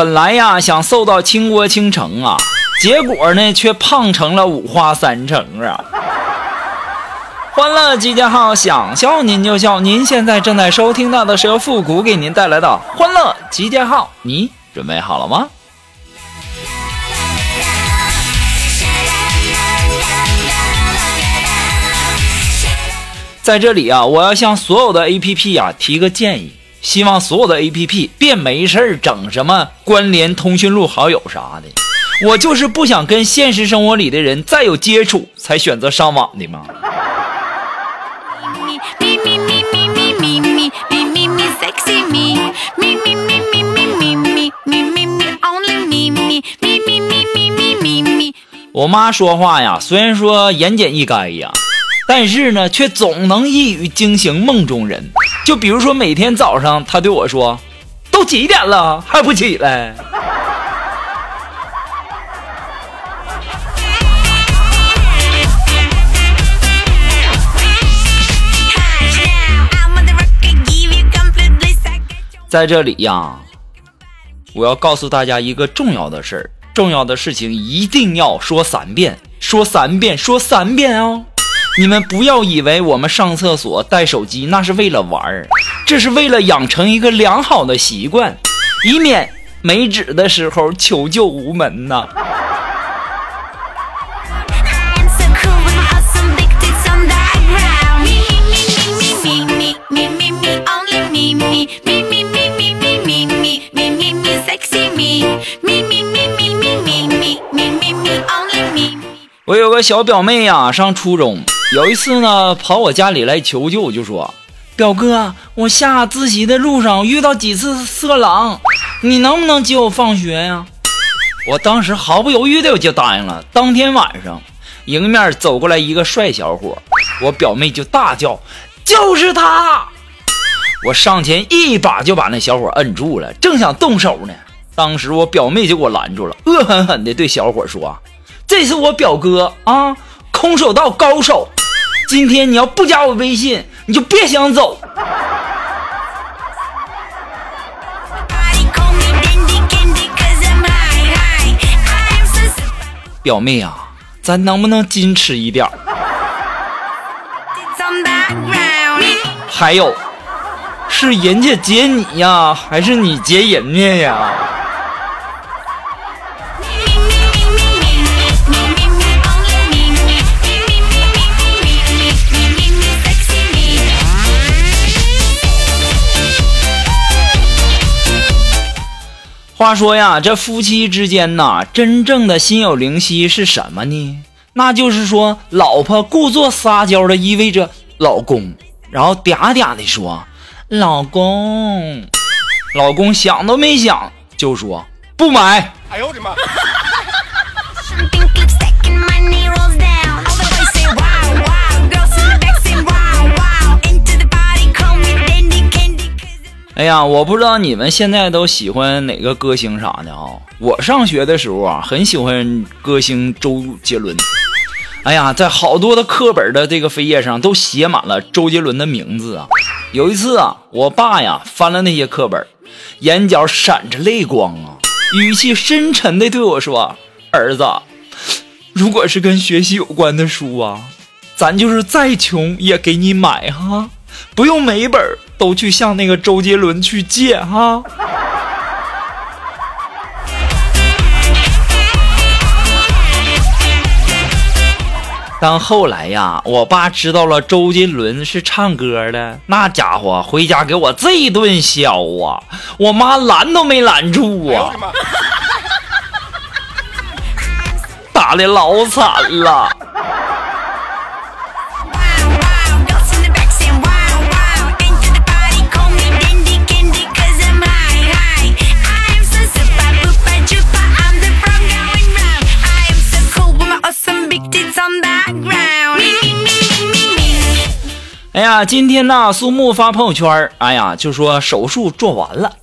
本来呀想瘦到倾国倾城啊，结果呢却胖成了五花三层啊！欢乐集结号，想笑您就笑。您现在正在收听到的是由复古给您带来的欢乐集结号，你准备好了吗？在这里啊，我要向所有的 APP 呀提个建议。希望所有的 A P P 别没事儿整什么关联通讯录好友啥的，我就是不想跟现实生活里的人再有接触，才选择上网的嘛。我妈说话呀，虽然说言简意赅呀。但是呢，却总能一语惊醒梦中人。就比如说，每天早上他对我说：“都几点了，还不起来？”在这里呀，我要告诉大家一个重要的事儿，重要的事情一定要说三遍，说三遍，说三遍哦。你们不要以为我们上厕所带手机那是为了玩儿，这是为了养成一个良好的习惯，以免没纸的时候求救无门呐。我有个小表妹呀，上初中。有一次呢，跑我家里来求救，就说：“表哥，我下自习的路上遇到几次色狼，你能不能接我放学呀？”我当时毫不犹豫的我就答应了。当天晚上，迎面走过来一个帅小伙，我表妹就大叫：“就是他！”我上前一把就把那小伙摁住了，正想动手呢，当时我表妹就给我拦住了，恶狠狠地对小伙说：“这是我表哥啊，空手道高手。”今天你要不加我微信，你就别想走。表妹啊，咱能不能矜持一点？还有，是人家接你呀，还是你接人家呀？他说呀，这夫妻之间呐，真正的心有灵犀是什么呢？那就是说，老婆故作撒娇的依偎着老公，然后嗲嗲的说：“老公。”老公想都没想就说：“不买。”哎呦我的妈！哎呀，我不知道你们现在都喜欢哪个歌星啥的啊？我上学的时候啊，很喜欢歌星周杰伦。哎呀，在好多的课本的这个扉页上都写满了周杰伦的名字啊。有一次啊，我爸呀翻了那些课本，眼角闪着泪光啊，语气深沉的对我说：“儿子，如果是跟学习有关的书啊，咱就是再穷也给你买哈。”不用每本都去向那个周杰伦去借哈。但后来呀，我爸知道了周杰伦是唱歌的，那家伙回家给我这一顿削啊！我妈拦都没拦住啊，打的老惨了。呀，今天呢，苏木发朋友圈，哎呀，就说手术做完了。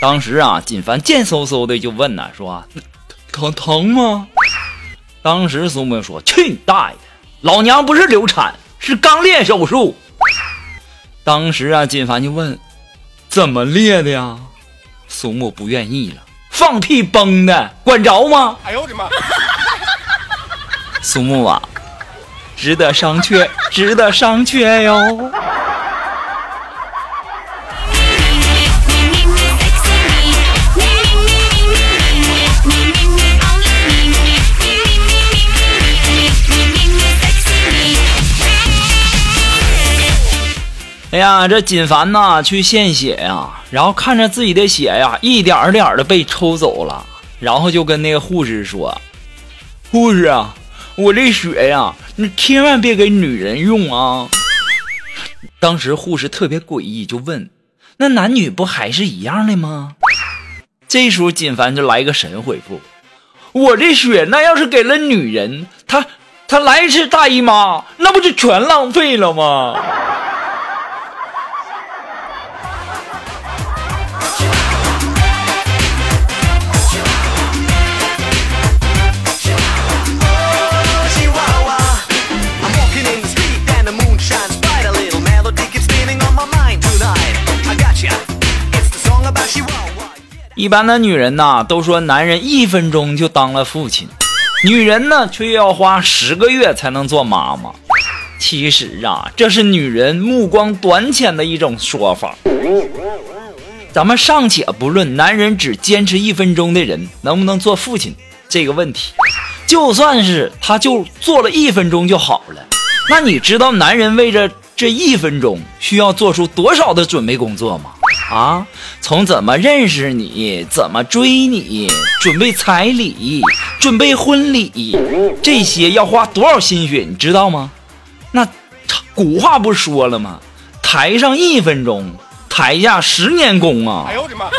当时啊，锦凡贱嗖嗖的就问呢，说疼疼吗？当时苏木说：“去你大爷的，老娘不是流产，是肛裂手术。”当时啊，锦凡就问：“怎么裂的呀？”苏木不愿意了：“放屁崩的，管着吗？”哎呦我的妈！苏木啊，值得商榷，值得商榷哟。哎呀，这锦凡呐去献血呀，然后看着自己的血呀一点点的被抽走了，然后就跟那个护士说：“护士啊，我这血呀，你千万别给女人用啊。”当时护士特别诡异，就问：“那男女不还是一样的吗？”这时候锦凡就来个神回复：“我这血那要是给了女人，她她来一次大姨妈，那不就全浪费了吗？”一般的女人呐，都说男人一分钟就当了父亲，女人呢却要花十个月才能做妈妈。其实啊，这是女人目光短浅的一种说法。咱们尚且不论男人只坚持一分钟的人能不能做父亲这个问题，就算是他就做了一分钟就好了，那你知道男人为着这一分钟需要做出多少的准备工作吗？啊，从怎么认识你，怎么追你，准备彩礼，准备婚礼，这些要花多少心血，你知道吗？那古话不说了吗？台上一分钟，台下十年功啊！哎呦我的妈！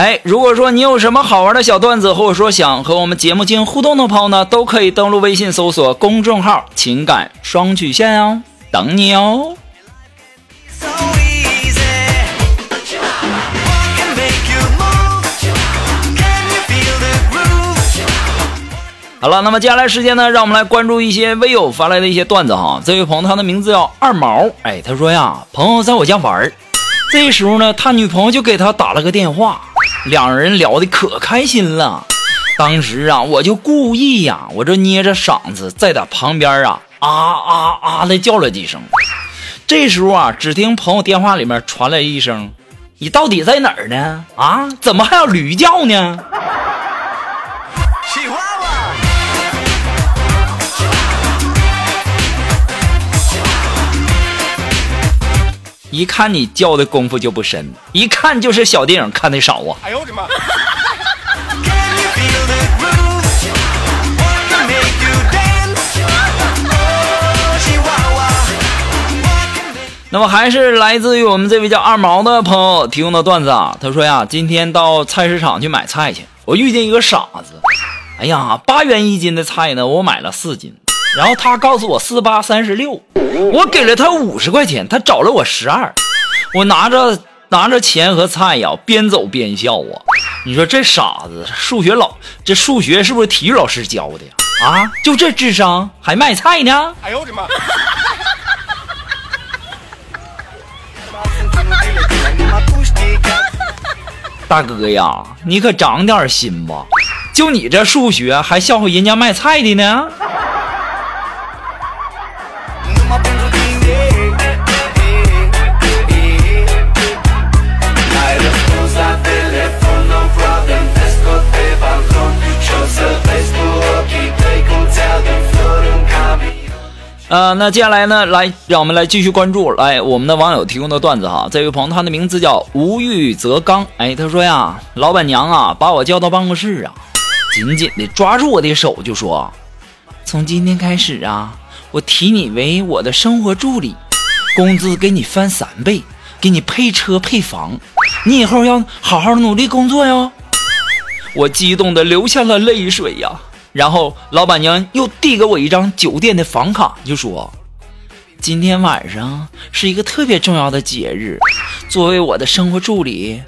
哎，如果说你有什么好玩的小段子，或者说想和我们节目进行互动的朋友呢，都可以登录微信搜索公众号“情感双曲线”哦，等你哦。好了，那么接下来时间呢，让我们来关注一些微友发来的一些段子哈。这位朋友他的名字叫二毛，哎，他说呀，朋友在我家玩儿，这时候呢，他女朋友就给他打了个电话。两人聊的可开心了，当时啊，我就故意呀，我这捏着嗓子在他旁边啊啊啊啊的叫了几声。这时候啊，只听朋友电话里面传来一声：“你到底在哪儿呢？啊，怎么还要驴叫呢？”一看你叫的功夫就不深，一看就是小电影看的少啊！哎呦我的妈！那么还是来自于我们这位叫二毛的朋友提供的段子啊，他说呀，今天到菜市场去买菜去，我遇见一个傻子，哎呀，八元一斤的菜呢，我买了四斤。然后他告诉我四八三十六，我给了他五十块钱，他找了我十二，我拿着拿着钱和菜呀，边走边笑啊！你说这傻子，数学老这数学是不是体育老师教的呀？啊，就这智商还卖菜呢？哎呦我的妈！大哥呀，你可长点心吧！就你这数学还笑话人家卖菜的呢？呃，那接下来呢，来让我们来继续关注来我们的网友提供的段子哈。这位朋友他的名字叫无欲则刚，哎，他说呀，老板娘啊，把我叫到办公室啊，紧紧的抓住我的手就说，从今天开始啊，我提你为我的生活助理，工资给你翻三倍，给你配车配房，你以后要好好努力工作哟。我激动的流下了泪水呀。然后老板娘又递给我一张酒店的房卡，就说：“今天晚上是一个特别重要的节日，作为我的生活助理，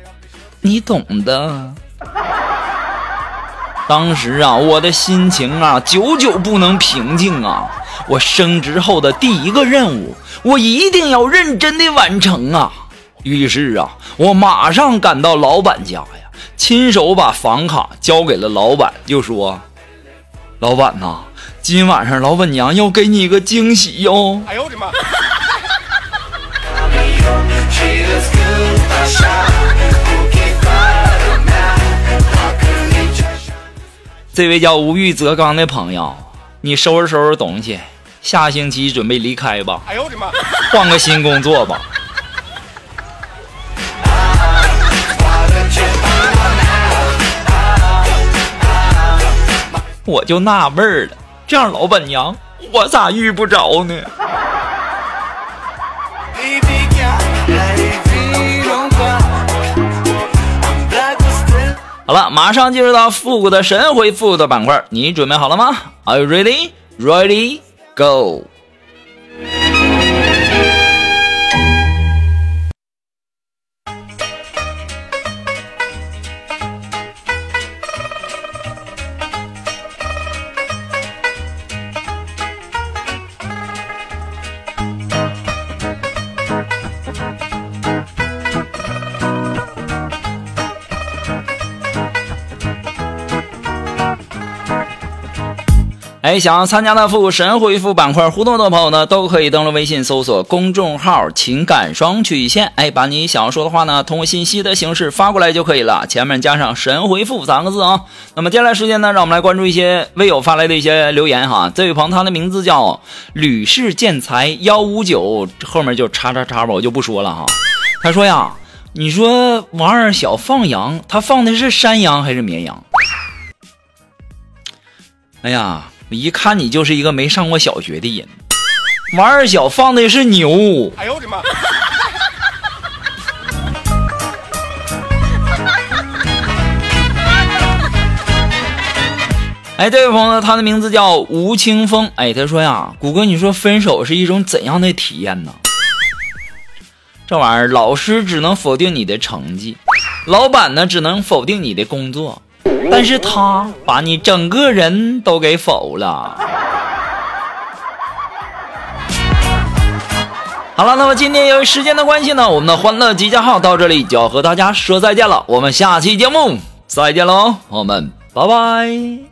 你懂的。”当时啊，我的心情啊，久久不能平静啊！我升职后的第一个任务，我一定要认真的完成啊！于是啊，我马上赶到老板家呀，亲手把房卡交给了老板，就说。老板呐，今晚上老板娘要给你一个惊喜哟！哎呦我的妈！这位叫无欲则刚的朋友，你收拾收拾东西，下星期准备离开吧。哎呦我的妈！换个新工作吧。我就纳闷儿了，这样老板娘我咋遇不着呢？好了，马上进入到复古的神回复的板块，你准备好了吗？Are you ready? Ready? Go! 哎，想要参加的复神回复板块互动的朋友呢，都可以登录微信搜索公众号“情感双曲线”，哎，把你想要说的话呢，通过信息的形式发过来就可以了，前面加上“神回复”三个字啊。那么接下来时间呢，让我们来关注一些微友发来的一些留言哈。这位朋友他的名字叫吕氏建材幺五九，后面就叉叉叉吧，我就不说了哈。他说呀，你说王二小放羊，他放的是山羊还是绵羊？哎呀。一看你就是一个没上过小学的人。王二小放的是牛。哎呦我的妈！哎，这位朋友，他的名字叫吴清风。哎，他说呀，谷歌，你说分手是一种怎样的体验呢？这玩意儿，老师只能否定你的成绩，老板呢只能否定你的工作。但是他把你整个人都给否了。好了，那么今天由于时间的关系呢，我们的欢乐集结号到这里就要和大家说再见了。我们下期节目再见喽，朋友们拜拜。